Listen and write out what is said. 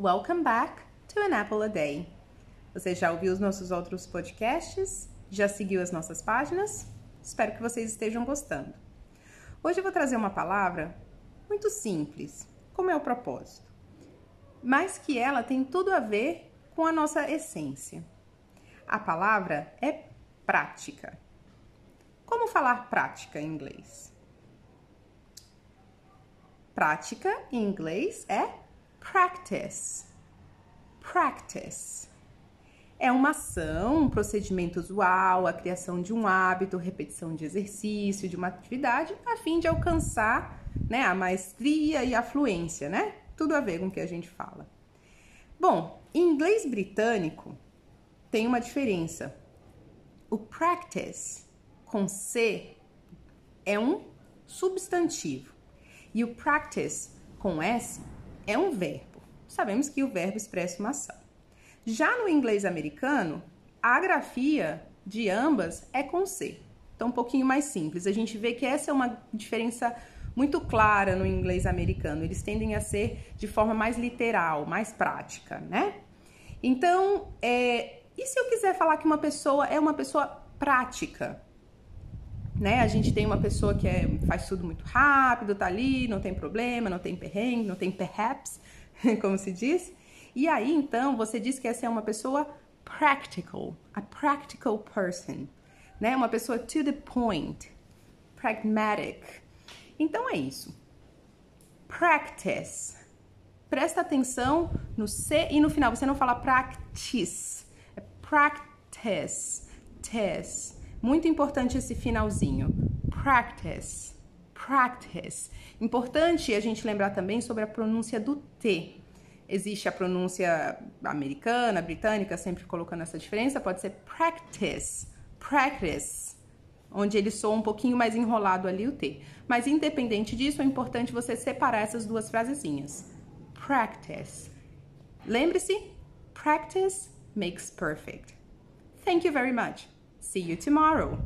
Welcome back to An Apple a Day. Você já ouviu os nossos outros podcasts? Já seguiu as nossas páginas? Espero que vocês estejam gostando. Hoje eu vou trazer uma palavra muito simples, como é o propósito, mas que ela tem tudo a ver com a nossa essência. A palavra é prática. Como falar prática em inglês? Prática em inglês é practice. Practice. É uma ação, um procedimento usual, a criação de um hábito, repetição de exercício, de uma atividade, a fim de alcançar né, a maestria e a fluência, né? Tudo a ver com o que a gente fala. Bom, em inglês britânico tem uma diferença. O practice com C é um substantivo e o practice com S é um verbo. Sabemos que o verbo expressa uma ação. Já no inglês americano, a grafia de ambas é com C. Então, um pouquinho mais simples. A gente vê que essa é uma diferença muito clara no inglês americano. Eles tendem a ser de forma mais literal, mais prática, né? Então, é, e se eu quiser falar que uma pessoa é uma pessoa prática? Né? A gente tem uma pessoa que é, faz tudo muito rápido, tá ali, não tem problema, não tem perrengue, não tem perhaps, como se diz. E aí, então, você diz que essa é uma pessoa practical, a practical person, né? Uma pessoa to the point, pragmatic. Então é isso. Practice. Presta atenção no C e no final. Você não fala practice, é practice, test. Muito importante esse finalzinho. Practice. Practice. Importante a gente lembrar também sobre a pronúncia do T. Existe a pronúncia americana, britânica, sempre colocando essa diferença. Pode ser practice. Practice. Onde ele soa um pouquinho mais enrolado ali o T. Mas independente disso, é importante você separar essas duas frasezinhas. Practice. Lembre-se, practice makes perfect. Thank you very much. See you tomorrow.